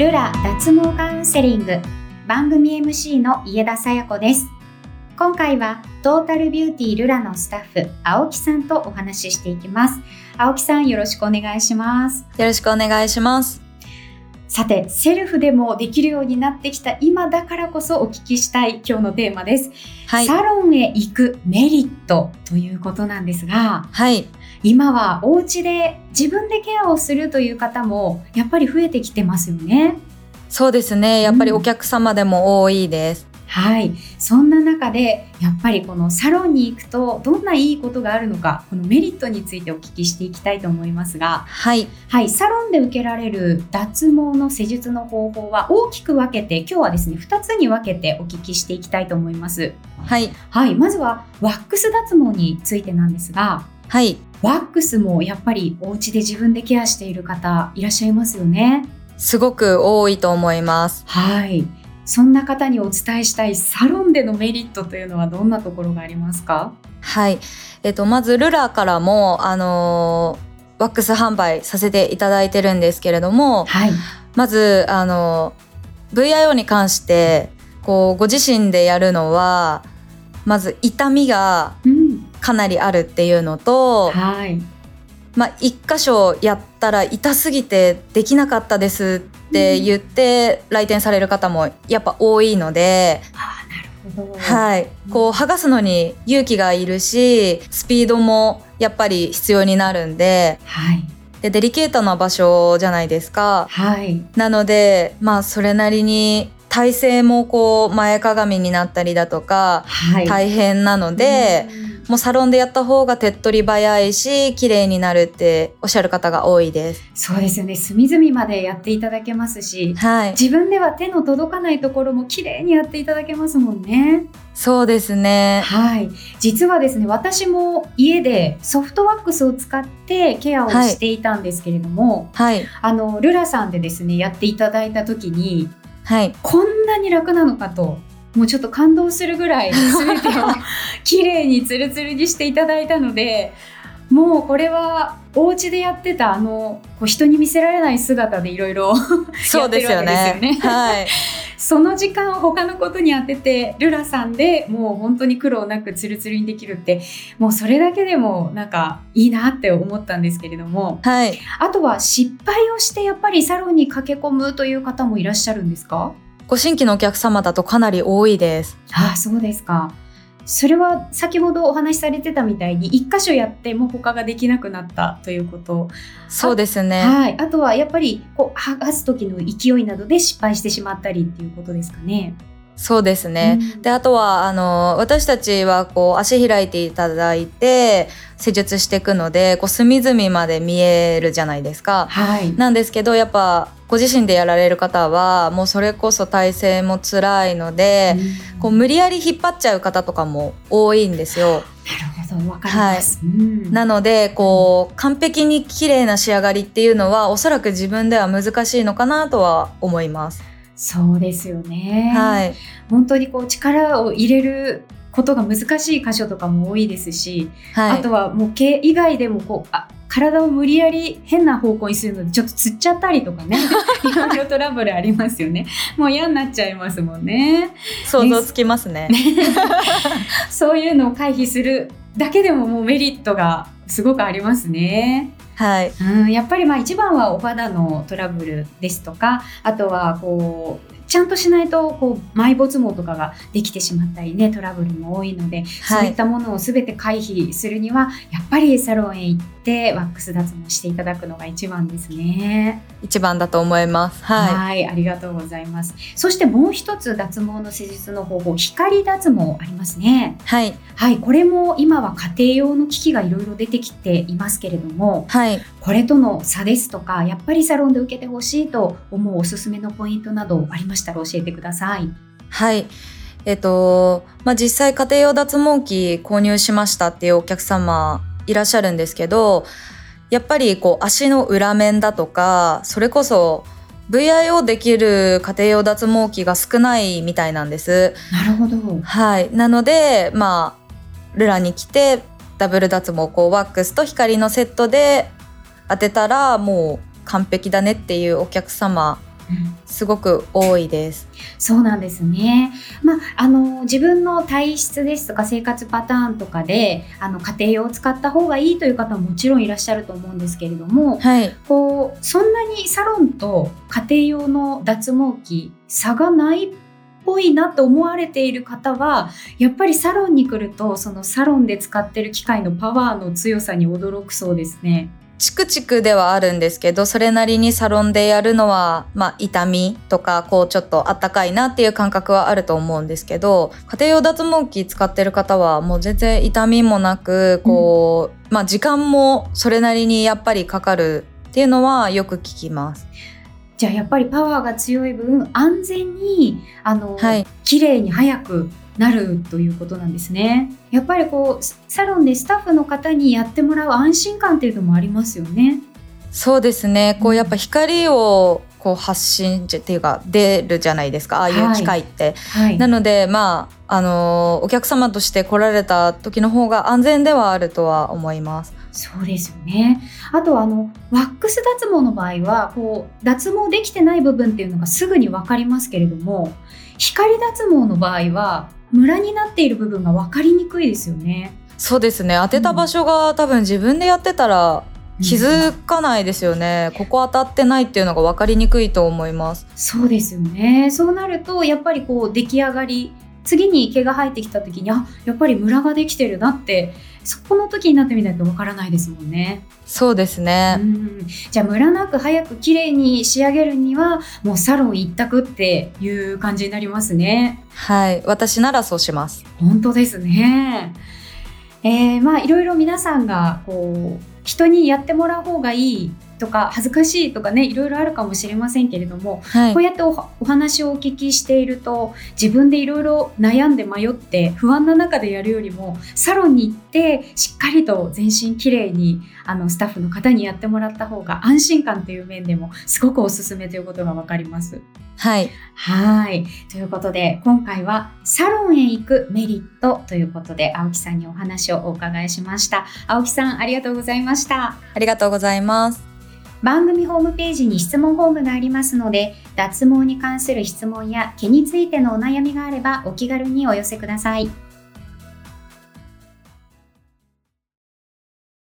ルラ脱毛カウンセリング。番組 MC の家田さや子です。今回はトータルビューティールラのスタッフ青木さんとお話ししていきます。青木さんよろしくお願いします。よろしくお願いします。さて、セルフでもできるようになってきた今だからこそお聞きしたい今日のテーマです。はい、サロンへ行くメリットということなんですが、はい、今はお家で自分でケアをするという方もやっぱり増えてきてますよね。そうですね。やっぱりお客様でも多いです。はい。そんな中で、やっぱりこのサロンに行くと、どんないいことがあるのか、このメリットについてお聞きしていきたいと思いますが、はい。はい。サロンで受けられる脱毛の施術の方法は大きく分けて、今日はですね、2つに分けてお聞きしていきたいと思います。はい。はい。まずは、ワックス脱毛についてなんですが、はい。ワックスもやっぱりお家で自分でケアしている方いらっしゃいますよね。すごく多いと思います。はい。そんな方にお伝えしたいサロンでのメリットというのはどんなところがありますか？はい。えっと、まずルラからも、あのー、ワックス販売させていただいてるんですけれども、はい、まず、あのー、VIO に関して、こう、ご自身でやるのは、まず痛みがかなりあるっていうのと、うん、はい。まあ、一箇所やったら痛すぎてできなかったですって言って来店される方もやっぱ多いので、はい、こう剥がすのに勇気がいるしスピードもやっぱり必要になるんで,、はい、でデリケートな場所じゃないですか。はい、なのでまあそれなりに体勢もこう前かがみになったりだとか、大変なので。もうサロンでやった方が手っ取り早いし綺麗になるっておっしゃる方が多いです。そうですよね。隅々までやっていただけますし、はい、自分では手の届かないところも綺麗にやっていただけますもんね。そうですね。はい。実はですね私も家でソフトワックスを使ってケアをしていたんですけれども、はい、あのルラさんでですねやっていただいた時にはい、こんなに楽なのかともうちょっと感動するぐらい全てを綺麗にツルツルにしていただいたのでもうこれはお家でやってたあのこう人に見せられない姿でいろいろそうですよね。はい。その時間を他のことに当ててルラさんでもう本当に苦労なくツルツルにできるってもうそれだけでもなんかいいなって思ったんですけれども、はい、あとは失敗をしてやっぱりサロンに駆け込むという方もいらっしゃるんですか？ご新規のお客様だとかなり多いです。ああ、そうですか。それは先ほどお話しされてたみたいに一箇所やっても他ができなくなったということそうですねはいあとはやっぱりこう剥がす時の勢いなどで失敗してしまったりっていうことですかねそうですね、うん、であとはあの私たちはこう足開いていただいて施術していくのでこう隅々まで見えるじゃないですか、はい、なんですけどやっぱご自身でやられる方はもうそれこそ体勢も辛いので、うん、こう無理やり引っ張っちゃう方とかも多いんですよ。なるほどわかります、はい、うん、なのでこう完璧に綺麗な仕上がりっていうのはおそらく自分では難しいのかなとは思います。そうですよね。はい。本当にこう力を入れることが難しい箇所とかも多いですし、はい、あとはもう毛以外でもこうあ体を無理やり変な方向にするのでちょっとつっちゃったりとかね。いろいろトラブルありますよね。もう嫌になっちゃいますもんね。想像つきますね。そういうのを回避するだけでももうメリットがすごくありますねはい、うん、やっぱりまあ一番はお肌のトラブルですとかあとはこうちゃんとしないとこう埋没毛とかができてしまったりねトラブルも多いので、はい、そういったものを全て回避するにはやっぱりサロンへ行ってワックス脱毛していただくのが一番ですね。一番だと思います。はい、はいありがとうございます。そしてもう一つ脱毛の施術の方法光脱毛ありますね。はい、はい、これも今は家庭用の機器がいろいろ出てきていますけれども、はい、これとの差ですとかやっぱりサロンで受けてほしいと思うおすすめのポイントなどありましたら教えてください。はい。えっと、まあ、実際家庭用脱毛器購入しましたっていうお客様いらっしゃるんですけど、やっぱりこう足の裏面だとか、それこそ VIO できる家庭用脱毛器が少ないみたいなんです。なるほど。はい。なので、まあ、ルラに来てダブル脱毛こうワックスと光のセットで当てたらもう完璧だねっていうお客様すごく多いです。そうなんですね。まあ、あの自分の体質ですとか生活パターンとかであの家庭用を使った方がいいという方ももちろんいらっしゃると思うんですけれども、はい、こうそんなにサロンと家庭用の脱毛器差がないっぽいなと思われている方はやっぱりサロンに来るとそのサロンで使ってる機械のパワーの強さに驚くそうですね。チクチクではあるんですけどそれなりにサロンでやるのは、まあ、痛みとかこうちょっとあったかいなっていう感覚はあると思うんですけど家庭用脱毛器使ってる方はもう全然痛みもなくこう、うん、まあ、時間もそれなりにやっぱりかかるっていうのはよく聞きます。じゃあやっぱりパワーが強い分安全にあの、はい、綺麗に早くなるということなんですね。やっぱりこうサロンでスタッフの方にやってもらう安心感っていうのもありますよね。そうですね。こうやっぱ光をこう発信っていうか出るじゃないですかああいう機械って。はいはい、なのでまああのお客様として来られた時の方が安全ではあるとは思います。そうですよね。あとあのワックス脱毛の場合はこう脱毛できてない部分っていうのがすぐに分かりますけれども光脱毛の場合はムラになっている部分が分かりにくいですよね。そうですね。当てた場所が、うん、多分自分でやってたら気づかないですよね、うん、ここ当たってないっていうのが分かりにくいと思います。そうですよね。そうなるとやっぱりこう出来上がり次に毛が生えてきた時にあやっぱりムラができてるなってそこの時になってみないとわからないですもんね。そうですね。じゃあムラなく早く綺麗に仕上げるにはもうサロン一択っていう感じになりますね。はい、私ならそうします。本当ですね。えー、まあいろいろ皆さんがこう人にやってもらう方がいいとか恥ずかしいとかねいろいろあるかもしれませんけれども、はい、こうやってお話をお聞きしていると自分でいろいろ悩んで迷って不安な中でやるよりもサロンに行ってしっかりと全身きれいにあのスタッフの方にやってもらった方が安心感という面でもすごくおすすめということが分かります。はい。はい。ということで、今回はサロンへ行くメリットということで、青木さんにお話をお伺いしました。青木さん、ありがとうございました。ありがとうございます。番組ホームページに質問フォームがありますので、脱毛に関する質問や毛についてのお悩みがあればお気軽にお寄せください。